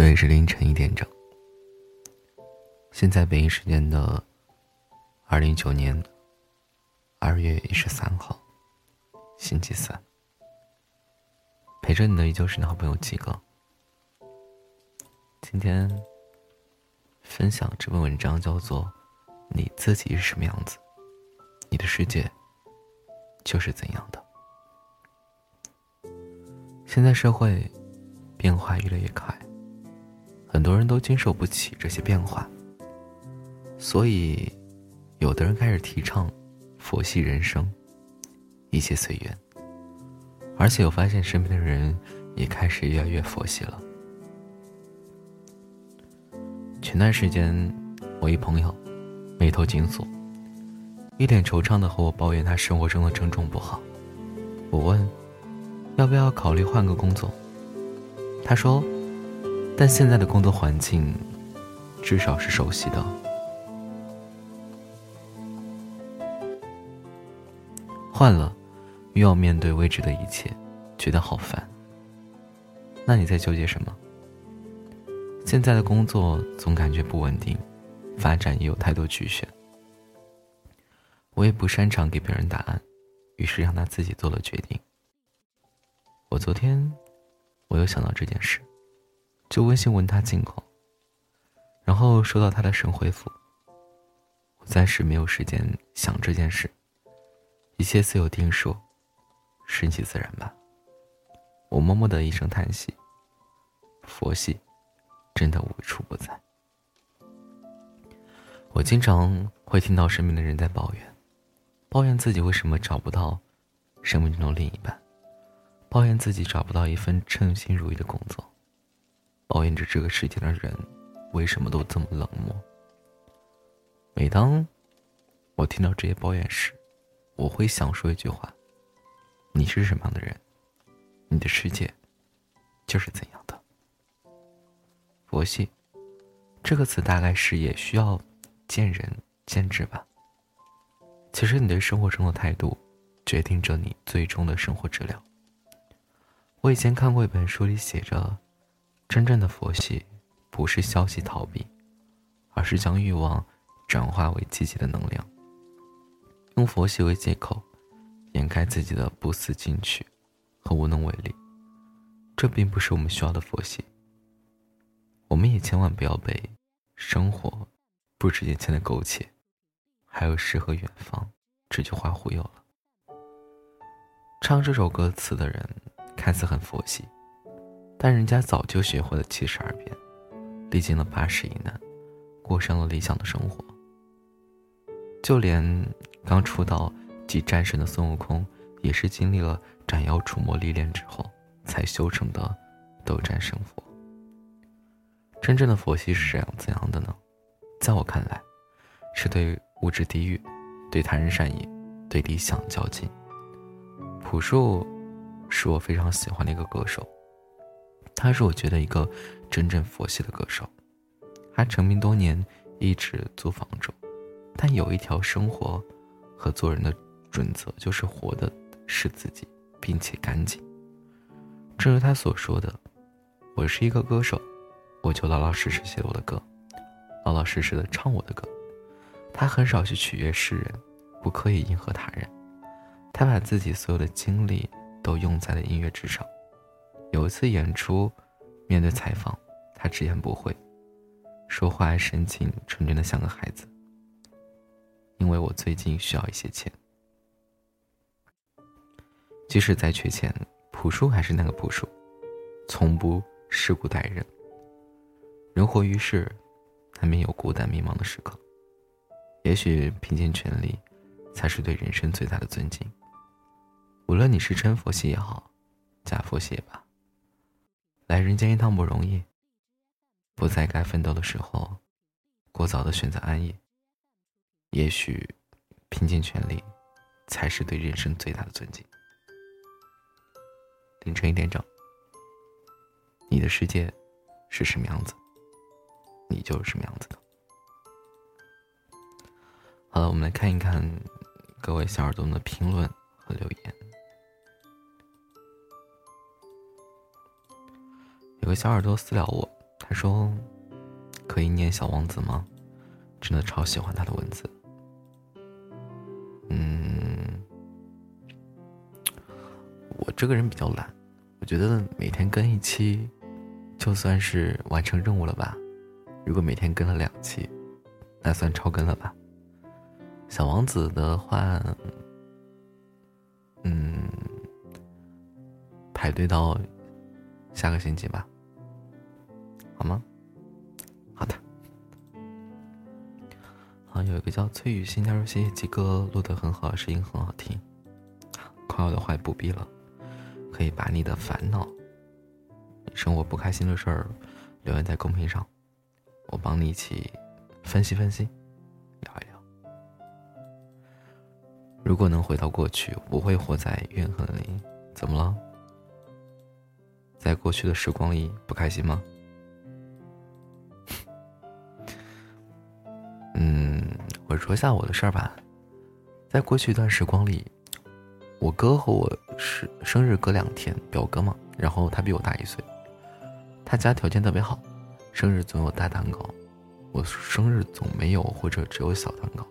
这里是凌晨一点整。现在北京时间的二零一九年二月十三号，星期三。陪着你的依旧是你好朋友几个。今天分享这篇文章叫做《你自己是什么样子，你的世界就是怎样的》。现在社会变化越来越快。很多人都经受不起这些变化，所以，有的人开始提倡佛系人生，一切随缘。而且我发现身边的人也开始越来越佛系了。前段时间，我一朋友眉头紧锁，一脸惆怅的和我抱怨他生活中的种种不好。我问，要不要考虑换个工作？他说。但现在的工作环境，至少是熟悉的。换了，又要面对未知的一切，觉得好烦。那你在纠结什么？现在的工作总感觉不稳定，发展也有太多局限。我也不擅长给别人答案，于是让他自己做了决定。我昨天，我又想到这件事。就微信问他近况，然后收到他的神回复。我暂时没有时间想这件事，一切自有定数，顺其自然吧。我默默的一声叹息。佛系，真的无处不在。我经常会听到身边的人在抱怨，抱怨自己为什么找不到生命中的另一半，抱怨自己找不到一份称心如意的工作。抱怨着这个世界的人，为什么都这么冷漠？每当我听到这些抱怨时，我会想说一句话：你是什么样的人，你的世界就是怎样的。佛系这个词大概是也需要见仁见智吧。其实你对生活中的态度，决定着你最终的生活质量。我以前看过一本书，里写着。真正的佛系，不是消极逃避，而是将欲望转化为积极的能量。用佛系为借口，掩盖自己的不思进取和无能为力，这并不是我们需要的佛系。我们也千万不要被“生活不止眼前的苟且，还有诗和远方”这句话忽悠了。唱这首歌词的人看似很佛系。但人家早就学会了七十二变，历经了八十一难，过上了理想的生活。就连刚出道即战神的孙悟空，也是经历了斩妖除魔历练之后，才修成的斗战胜佛。真正的佛系是怎样怎样的呢？在我看来，是对物质低欲，对他人善意，对理想较劲。朴树，是我非常喜欢的一个歌手。他是我觉得一个真正佛系的歌手，他成名多年，一直租房住，但有一条生活和做人的准则，就是活的是自己，并且干净。正如他所说的：“我是一个歌手，我就老老实实写我的歌，老老实实的唱我的歌。”他很少去取悦世人，不刻意迎合他人，他把自己所有的精力都用在了音乐之上。有一次演出，面对采访，他直言不讳，说话神情纯真的像个孩子。因为我最近需要一些钱，即使再缺钱，朴树还是那个朴树，从不世故待人。人活于世，难免有孤单迷茫的时刻，也许拼尽全力，才是对人生最大的尊敬。无论你是真佛系也好，假佛系也罢。来人间一趟不容易，不在该奋斗的时候，过早的选择安逸。也许，拼尽全力，才是对人生最大的尊敬。凌晨一点整，你的世界是什么样子，你就是什么样子的。好了，我们来看一看各位小耳朵们的评论和留言。个小耳朵私聊我，他他说：“可以念《小王子》吗？”真的超喜欢他的文字。嗯，我这个人比较懒，我觉得每天更一期，就算是完成任务了吧。如果每天更了两期，那算超更了吧。小王子的话，嗯，排队到下个星期吧，好吗？好的。好，有一个叫崔雨欣，他说：“谢谢鸡哥录的很好，声音很好听。”夸我的话也不必了，可以把你的烦恼、生活不开心的事儿留言在公屏上，我帮你一起分析分析，聊一聊。如果能回到过去，我不会活在怨恨里。怎么了？在过去的时光里不开心吗？说一下我的事儿吧。在过去一段时光里，我哥和我是生日隔两天，表哥嘛，然后他比我大一岁，他家条件特别好，生日总有大蛋糕，我生日总没有或者只有小蛋糕。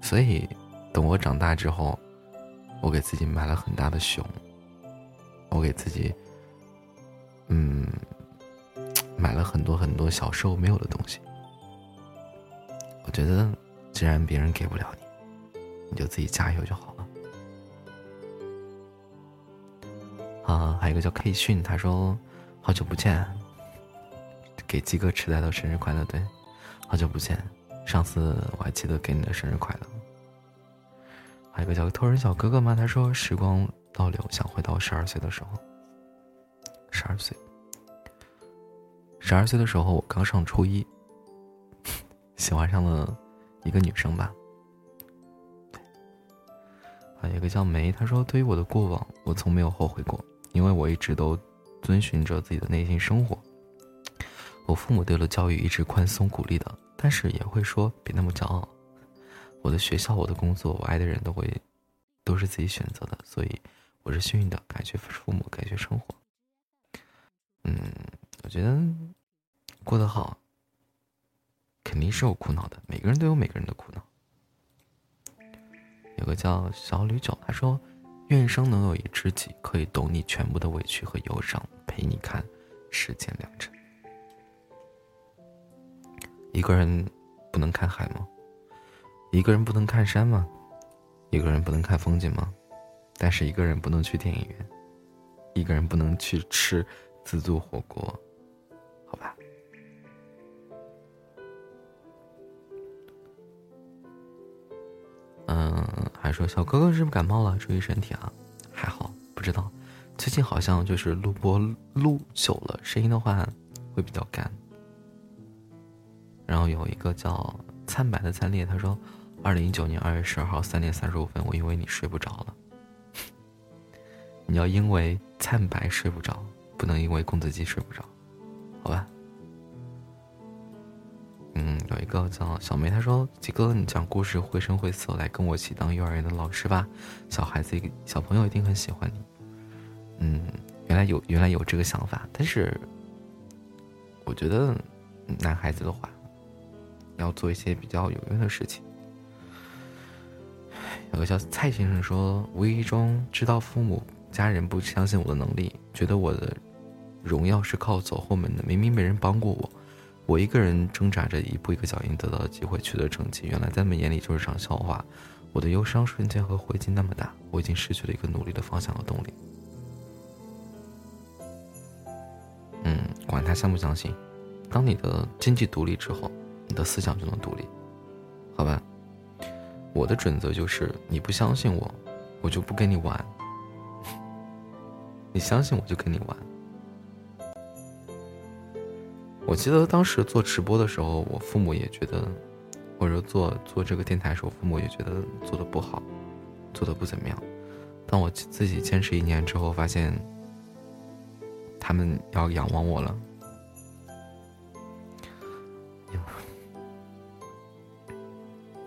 所以，等我长大之后，我给自己买了很大的熊，我给自己，嗯。买了很多很多小时候没有的东西，我觉得，既然别人给不了你，你就自己加油就好了。啊，还有一个叫 K 训，他说好久不见，给鸡哥迟来的生日快乐，对，好久不见，上次我还记得给你的生日快乐。还有一个叫偷人小哥哥吗？他说时光倒流，想回到十二岁的时候，十二岁。十二岁的时候，我刚上初一，喜欢上了一个女生吧。还有一个叫梅，她说：“对于我的过往，我从没有后悔过，因为我一直都遵循着自己的内心生活。我父母对了教育一直宽松鼓励的，但是也会说别那么骄傲。我的学校、我的工作、我爱的人都会都是自己选择的，所以我是幸运的，感谢父母，感谢生活。嗯。”我觉得过得好，肯定是有苦恼的。每个人都有每个人的苦恼。有个叫小吕九，他说：“愿生能有一知己，可以懂你全部的委屈和忧伤，陪你看世间良辰。”一个人不能看海吗？一个人不能看山吗？一个人不能看风景吗？但是一个人不能去电影院，一个人不能去吃自助火锅。嗯，还说小哥哥是不是感冒了？注意身体啊！还好，不知道，最近好像就是录播录久了，声音的话会比较干。然后有一个叫灿白的灿烈，他说：“二零一九年二月十二号三点三十五分，我以为你睡不着了。你要因为灿白睡不着，不能因为公子鸡睡不着。”好吧，嗯，有一个叫小梅，她说：“吉哥，你讲故事绘声绘色，来跟我一起当幼儿园的老师吧，小孩子小朋友一定很喜欢你。”嗯，原来有原来有这个想法，但是我觉得男孩子的话要做一些比较有用的事情。有个叫蔡先生说：“无意中知道父母家人不相信我的能力，觉得我的。”荣耀是靠走后门的，明明没人帮过我，我一个人挣扎着一步一个脚印得到的机会取得成绩，原来在他们眼里就是场笑话。我的忧伤瞬间和灰烬那么大，我已经失去了一个努力的方向和动力。嗯，管他相不相信，当你的经济独立之后，你的思想就能独立，好吧？我的准则就是，你不相信我，我就不跟你玩；你相信我就跟你玩。我记得当时做直播的时候，我父母也觉得，或者做做这个电台的时候，父母也觉得做的不好，做的不怎么样。当我自己坚持一年之后，发现他们要仰望我了。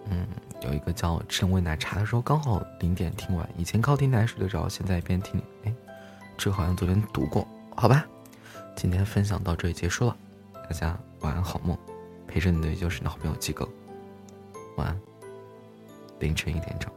嗯，有一个叫陈味奶茶的时候，刚好零点听完。以前靠听台睡得着，现在一边听，哎，这好像昨天读过。好吧，今天分享到这里结束了，大家晚安好梦，陪着你的就是你的好朋友鸡哥，晚安，凌晨一点整。